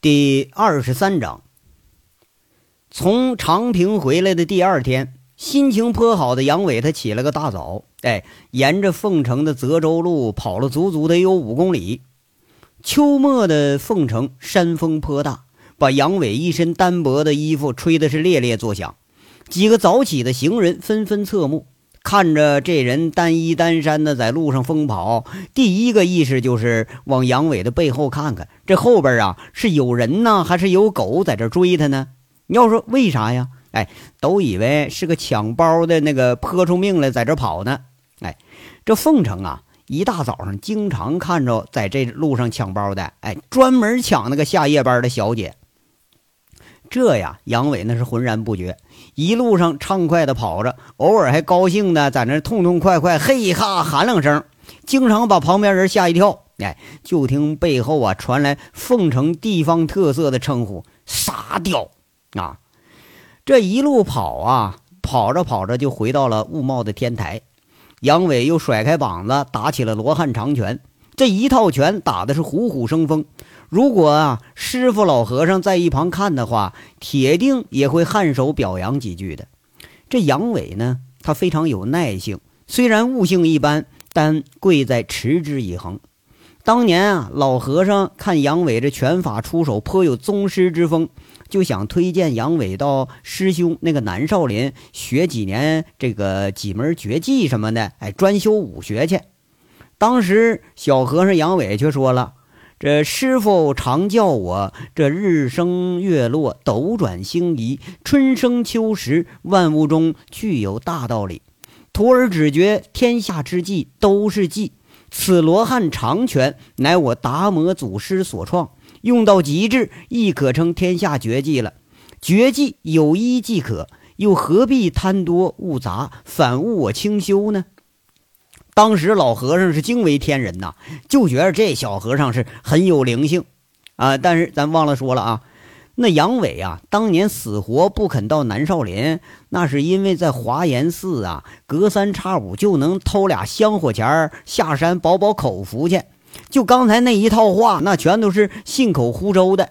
第二十三章，从长平回来的第二天，心情颇好的杨伟，他起了个大早，哎，沿着凤城的泽州路跑了足足得有五公里。秋末的凤城山风颇大，把杨伟一身单薄的衣服吹得是猎猎作响。几个早起的行人纷纷侧目。看着这人单衣单衫的在路上疯跑，第一个意识就是往杨伟的背后看看，这后边啊是有人呢，还是有狗在这追他呢？你要说为啥呀？哎，都以为是个抢包的那个泼出命来在这跑呢。哎，这凤城啊，一大早上经常看着在这路上抢包的，哎，专门抢那个下夜班的小姐。这呀，杨伟那是浑然不觉，一路上畅快的跑着，偶尔还高兴的在那痛痛快快嘿哈喊两声，经常把旁边人吓一跳。哎，就听背后啊传来凤城地方特色的称呼“傻屌”啊。这一路跑啊，跑着跑着就回到了雾茂的天台。杨伟又甩开膀子打起了罗汉长拳，这一套拳打的是虎虎生风。如果啊，师傅老和尚在一旁看的话，铁定也会颔首表扬几句的。这杨伟呢，他非常有耐性，虽然悟性一般，但贵在持之以恒。当年啊，老和尚看杨伟这拳法出手颇有宗师之风，就想推荐杨伟到师兄那个南少林学几年这个几门绝技什么的，哎，专修武学去。当时小和尚杨伟却说了。这师傅常叫我这日升月落，斗转星移，春生秋实，万物中具有大道理。徒儿只觉天下之计都是计，此罗汉长拳乃我达摩祖师所创，用到极致亦可称天下绝技了。绝技有一即可，又何必贪多误杂，反误我清修呢？当时老和尚是惊为天人呐，就觉得这小和尚是很有灵性啊。但是咱忘了说了啊，那杨伟啊，当年死活不肯到南少林，那是因为在华严寺啊，隔三差五就能偷俩香火钱下山饱饱口福去。就刚才那一套话，那全都是信口胡诌的。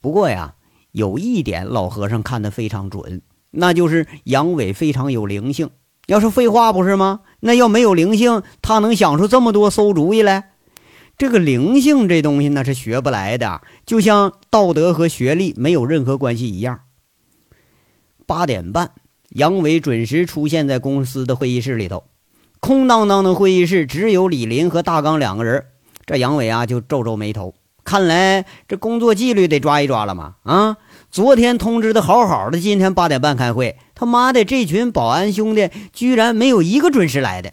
不过呀，有一点老和尚看得非常准，那就是杨伟非常有灵性。要是废话不是吗？那要没有灵性，他能想出这么多馊主意来？这个灵性这东西那是学不来的，就像道德和学历没有任何关系一样。八点半，杨伟准时出现在公司的会议室里头，空荡荡的会议室只有李林和大刚两个人。这杨伟啊就皱皱眉头，看来这工作纪律得抓一抓了嘛？啊！昨天通知的好好的，今天八点半开会。他妈的，这群保安兄弟居然没有一个准时来的，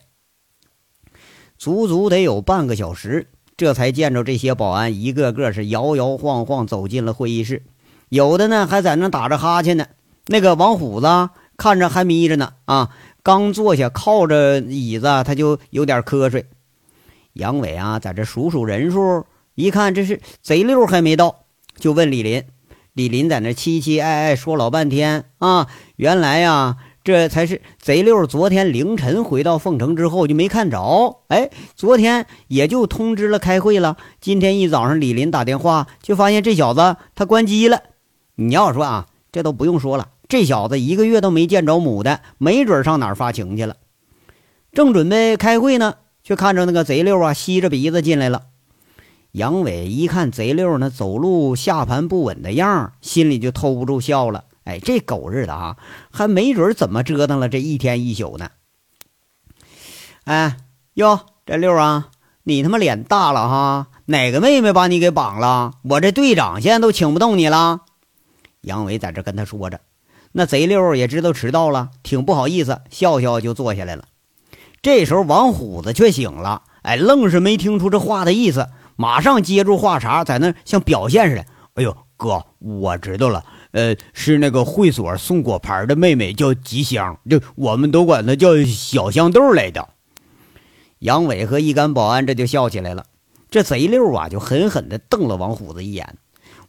足足得有半个小时，这才见着这些保安一个个是摇摇晃晃走进了会议室，有的呢还在那打着哈欠呢。那个王虎子看着还眯着呢，啊，刚坐下靠着椅子，他就有点瞌睡。杨伟啊，在这数数人数，一看这是贼溜还没到，就问李林。李林在那凄凄哀哀说老半天啊，原来呀，这才是贼六。昨天凌晨回到凤城之后就没看着，哎，昨天也就通知了开会了。今天一早上李林打电话，就发现这小子他关机了。你要说啊，这都不用说了，这小子一个月都没见着母的，没准上哪儿发情去了。正准备开会呢，却看着那个贼六啊，吸着鼻子进来了。杨伟一看贼六那走路下盘不稳的样心里就偷不住笑了。哎，这狗日的啊，还没准怎么折腾了这一天一宿呢？哎哟，这六啊，你他妈脸大了哈！哪个妹妹把你给绑了？我这队长现在都请不动你了。杨伟在这跟他说着，那贼六也知道迟到了，挺不好意思，笑笑就坐下来了。这时候王虎子却醒了，哎，愣是没听出这话的意思。马上接住话茬，在那像表现似的。哎呦，哥，我知道了，呃，是那个会所送果盘的妹妹叫吉香，就我们都管她叫小香豆来的。杨伟和一干保安这就笑起来了。这贼溜啊，就狠狠地瞪了王虎子一眼。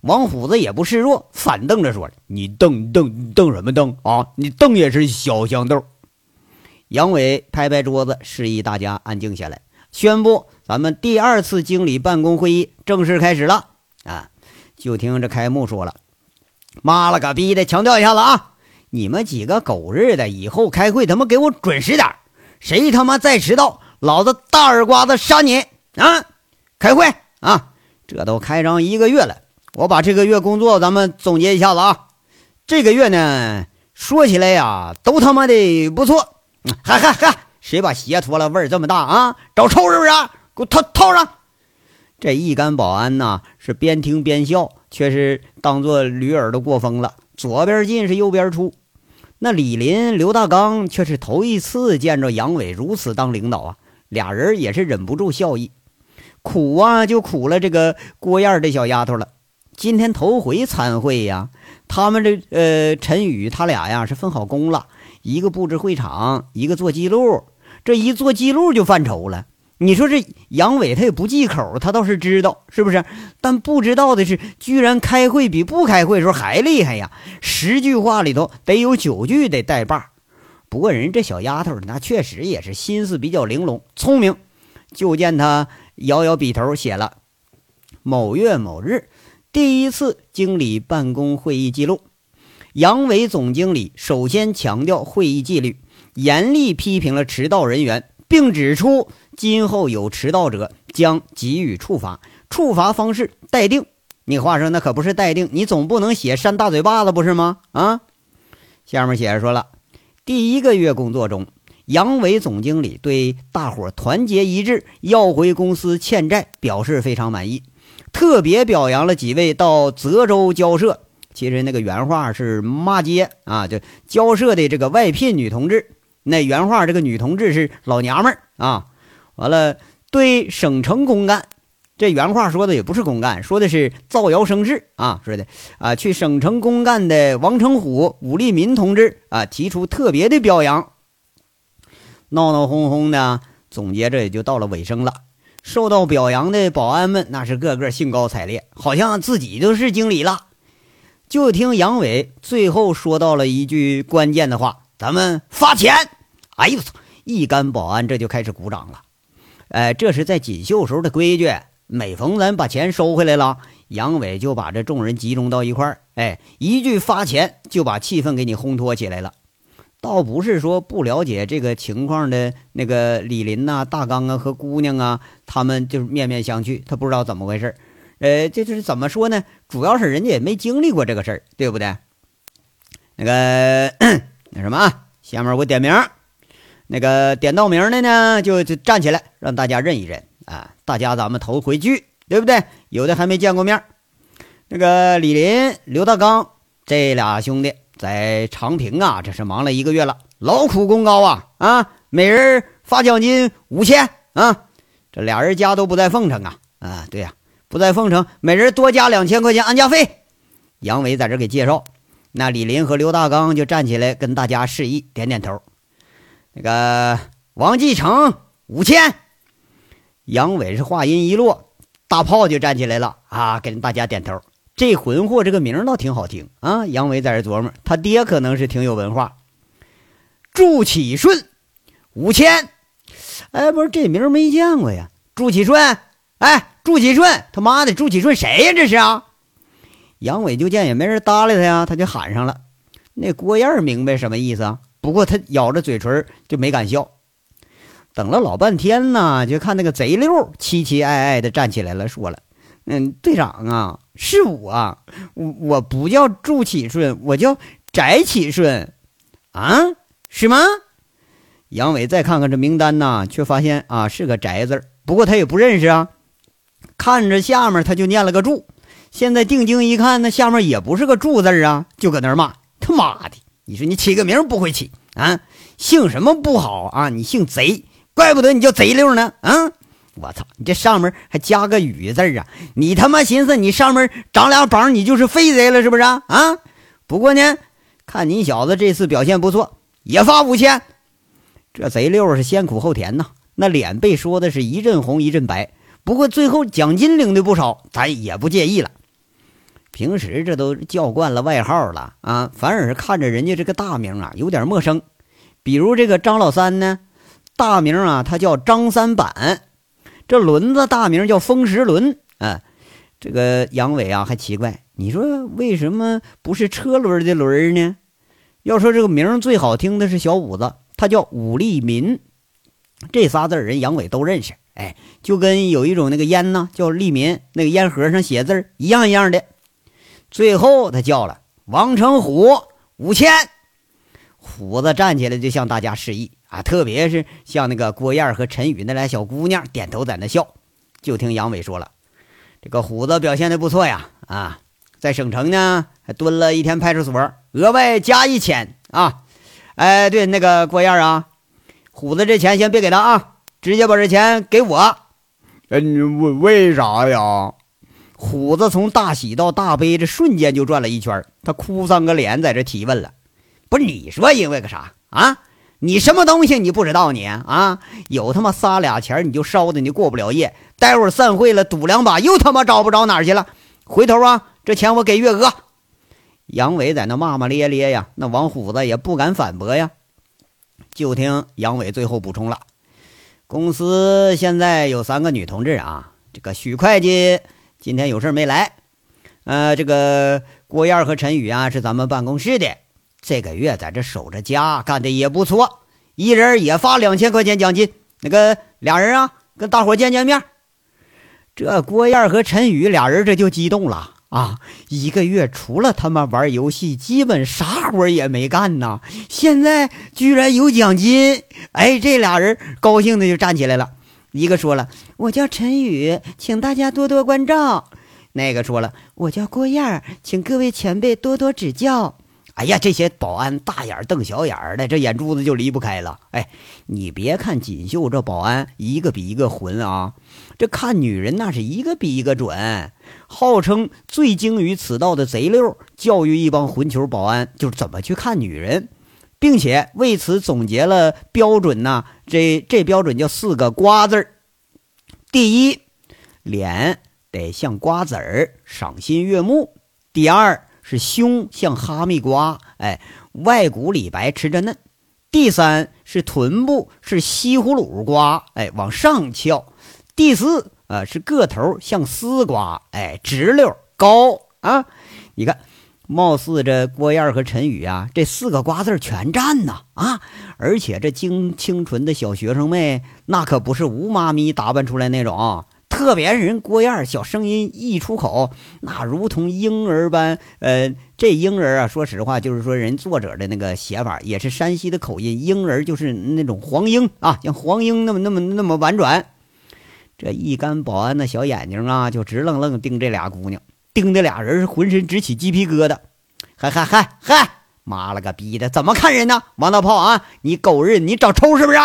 王虎子也不示弱，反瞪着说：“你瞪瞪瞪什么瞪啊？你瞪也是小香豆。”杨伟拍拍桌子，示意大家安静下来，宣布。咱们第二次经理办公会议正式开始了啊！就听这开幕说了：“妈了个逼的！强调一下子啊，你们几个狗日的，以后开会他妈给我准时点谁他妈再迟到，老子大耳刮子扇你啊！开会啊！这都开张一个月了，我把这个月工作咱们总结一下子啊。这个月呢，说起来呀，都他妈的不错。嗨嗨嗨，谁把鞋脱了？味儿这么大啊？找抽是不是？给我套套上！这一干保安呐，是边听边笑，却是当做驴耳朵过风了。左边进是右边出。那李林、刘大刚却是头一次见着杨伟如此当领导啊，俩人也是忍不住笑意。苦啊，就苦了这个郭燕这小丫头了。今天头回参会呀，他们这呃陈宇他俩呀是分好工了，一个布置会场，一个做记录。这一做记录就犯愁了。你说这杨伟他也不忌口，他倒是知道是不是？但不知道的是，居然开会比不开会的时候还厉害呀！十句话里头得有九句得带把。不过人这小丫头那确实也是心思比较玲珑聪明。就见她摇摇笔头写了：某月某日，第一次经理办公会议记录。杨伟总经理首先强调会议纪律，严厉批评了迟到人员，并指出。今后有迟到者将给予处罚，处罚方式待定。你话说那可不是待定，你总不能写扇大嘴巴子不是吗？啊，下面写着说了，第一个月工作中，杨伟总经理对大伙团结一致要回公司欠债表示非常满意，特别表扬了几位到泽州交涉，其实那个原话是骂街啊，就交涉的这个外聘女同志。那原话这个女同志是老娘们儿啊。完了，对省城公干，这原话说的也不是公干，说的是造谣生事啊！说的啊，去省城公干的王成虎、武立民同志啊，提出特别的表扬。闹闹哄哄的，总结着也就到了尾声了。受到表扬的保安们那是个个兴高采烈，好像自己就是经理了。就听杨伟最后说到了一句关键的话：“咱们发钱！”哎呦我操！一干保安这就开始鼓掌了。哎，这是在锦绣时候的规矩。每逢咱把钱收回来了，杨伟就把这众人集中到一块儿。哎，一句发钱就把气氛给你烘托起来了。倒不是说不了解这个情况的那个李林呐、大刚啊和姑娘啊，他们就是面面相觑，他不知道怎么回事呃，这就是怎么说呢？主要是人家也没经历过这个事儿，对不对？那个 那什么，下面我点名。那个点到名的呢，就就站起来，让大家认一认啊！大家咱们头回聚，对不对？有的还没见过面。那个李林、刘大刚这俩兄弟在长平啊，这是忙了一个月了，劳苦功高啊啊！每人发奖金五千啊！这俩人家都不在凤城啊啊！对呀，不在凤城，每人多加两千块钱安家费。杨伟在这给介绍，那李林和刘大刚就站起来跟大家示意，点点头。那个王继成五千，杨伟是话音一落，大炮就站起来了啊，跟大家点头。这混货这个名倒挺好听啊。杨伟在这琢磨，他爹可能是挺有文化。祝启顺五千，哎，不是这名没见过呀。祝启顺，哎，祝启顺，他妈的，祝启顺谁呀？这是啊。杨伟就见也没人搭理他呀，他就喊上了。那郭燕明白什么意思啊？不过他咬着嘴唇就没敢笑，等了老半天呢，就看那个贼溜凄凄哀哀的站起来了，说了：“嗯，队长啊，是我，我我不叫祝启顺，我叫翟启顺，啊，是吗？”杨伟再看看这名单呢，却发现啊是个翟字不过他也不认识啊，看着下面他就念了个祝，现在定睛一看，那下面也不是个祝字啊，就搁那骂他妈的。你说你起个名不会起啊？姓什么不好啊？你姓贼，怪不得你叫贼六呢啊！我操，你这上面还加个雨字啊？你他妈寻思你上面长俩膀，你就是飞贼了是不是啊？啊！不过呢，看你小子这次表现不错，也发五千。这贼六是先苦后甜呐，那脸被说的是一阵红一阵白。不过最后奖金领的不少，咱也不介意了。平时这都叫惯了外号了啊，反而是看着人家这个大名啊有点陌生。比如这个张老三呢，大名啊他叫张三板，这轮子大名叫风石轮啊。这个杨伟啊，还奇怪，你说为什么不是车轮的轮呢？要说这个名最好听的是小五子，他叫武立民。这仨字人杨伟都认识，哎，就跟有一种那个烟呢，叫利民，那个烟盒上写字一样一样的。最后他叫了王成虎五千，虎子站起来就向大家示意啊，特别是向那个郭燕和陈宇那俩小姑娘点头在那笑。就听杨伟说了，这个虎子表现的不错呀，啊，在省城呢还蹲了一天派出所，额外加一千啊。哎，对，那个郭燕啊。虎子，这钱先别给他啊，直接把这钱给我。哎，你，为为啥呀？虎子从大喜到大悲，这瞬间就转了一圈，他哭丧个脸在这提问了。不是你说因为个啥啊？你什么东西你不知道你啊？有他妈仨俩钱你就烧的你过不了夜，待会儿散会了赌两把又他妈找不着哪儿去了。回头啊，这钱我给月娥。杨伟在那骂骂咧咧呀，那王虎子也不敢反驳呀。就听杨伟最后补充了：“公司现在有三个女同志啊，这个许会计今天有事没来。呃，这个郭燕和陈宇啊是咱们办公室的，这个月在这守着家，干的也不错，一人也发两千块钱奖金。那个俩人啊，跟大伙见见面。这郭燕和陈宇俩人这就激动了。”啊，一个月除了他妈玩游戏，基本啥活也没干呐。现在居然有奖金，哎，这俩人高兴的就站起来了。一个说了：“我叫陈宇，请大家多多关照。”那个说了：“我叫郭燕，请各位前辈多多指教。”哎呀，这些保安大眼瞪小眼的，这眼珠子就离不开了。哎，你别看锦绣这保安一个比一个混啊，这看女人那是一个比一个准。号称最精于此道的贼六教育一帮混球保安，就是怎么去看女人，并且为此总结了标准呢？这这标准叫四个瓜字儿：第一，脸得像瓜子儿，赏心悦目；第二。是胸像哈密瓜，哎，外骨里白，吃着嫩。第三是臀部是西葫芦瓜，哎，往上翘。第四啊是个头像丝瓜，哎，直溜高啊。你看，貌似这郭燕和陈宇啊，这四个瓜字全占呐啊！而且这精清纯的小学生妹，那可不是吴妈咪打扮出来那种。特别是人郭燕小声音一出口，那如同婴儿般。呃，这婴儿啊，说实话，就是说人作者的那个写法也是山西的口音，婴儿就是那种黄莺啊，像黄莺那么那么那么婉转。这一干保安的小眼睛啊，就直愣愣盯这俩姑娘，盯的俩人是浑身直起鸡皮疙瘩。嗨嗨嗨嗨，妈了个逼的，怎么看人呢？王大炮啊，你狗日你找抽是不是？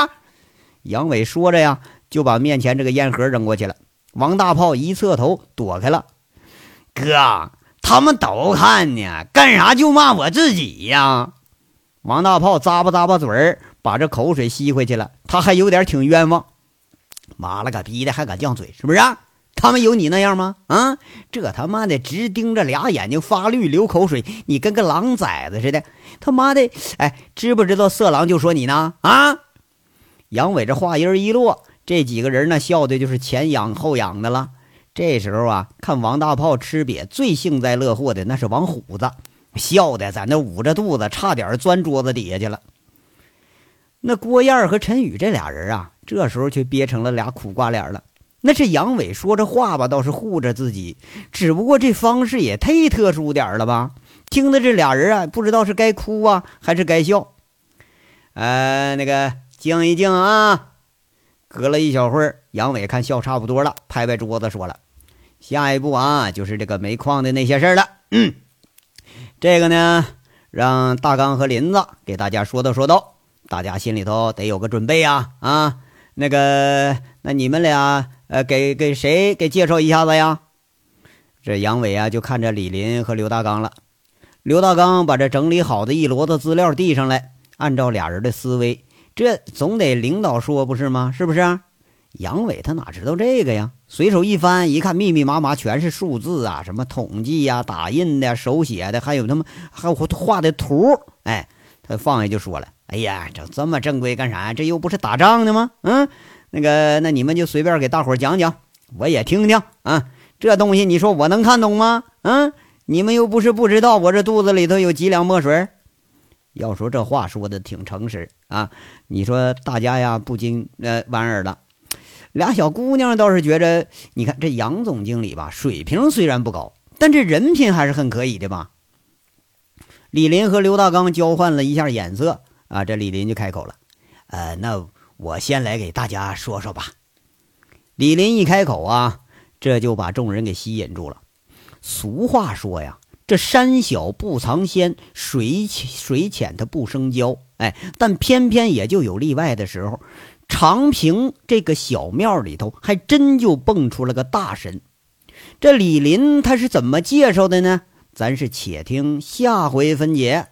杨伟说着呀，就把面前这个烟盒扔过去了。王大炮一侧头躲开了，哥，他们都看呢，干啥就骂我自己呀？王大炮咂巴咂巴嘴儿，把这口水吸回去了。他还有点挺冤枉，妈了个逼的，还敢犟嘴，是不是？他们有你那样吗？啊，这他妈的直盯着俩眼睛发绿流口水，你跟个狼崽子似的。他妈的，哎，知不知道色狼就说你呢？啊！杨伟这话音一落。这几个人呢，笑的就是前仰后仰的了。这时候啊，看王大炮吃瘪，最幸灾乐祸的那是王虎子，笑的在那捂着肚子，差点钻桌子底下去了。那郭燕和陈宇这俩人啊，这时候却憋成了俩苦瓜脸了。那是杨伟说着话吧，倒是护着自己，只不过这方式也忒特殊点了吧？听的这俩人啊，不知道是该哭啊，还是该笑。呃，那个静一静啊。隔了一小会儿，杨伟看笑差不多了，拍拍桌子说了：“下一步啊，就是这个煤矿的那些事儿了。嗯，这个呢，让大刚和林子给大家说道说道，大家心里头得有个准备呀。啊，那个，那你们俩，呃，给给谁给介绍一下子呀？”这杨伟啊，就看着李林和刘大刚了。刘大刚把这整理好的一摞子资料递上来，按照俩人的思维。这总得领导说不是吗？是不是？杨伟他哪知道这个呀？随手一翻，一看密密麻麻全是数字啊，什么统计呀、打印的、手写的，还有他妈还有画的图。哎，他放下就说了：“哎呀，整这么正规干啥？这又不是打仗的吗？嗯，那个，那你们就随便给大伙讲讲，我也听听啊。这东西你说我能看懂吗？嗯，你们又不是不知道我这肚子里头有几两墨水。要说这话说的挺诚实啊，你说大家呀不禁呃莞尔了。俩小姑娘倒是觉着，你看这杨总经理吧，水平虽然不高，但这人品还是很可以的吧。李林和刘大刚交换了一下眼色啊，这李林就开口了：“呃，那我先来给大家说说吧。”李林一开口啊，这就把众人给吸引住了。俗话说呀，这山小不藏仙，水水浅它不生礁。哎，但偏偏也就有例外的时候。长平这个小庙里头，还真就蹦出了个大神。这李林他是怎么介绍的呢？咱是且听下回分解。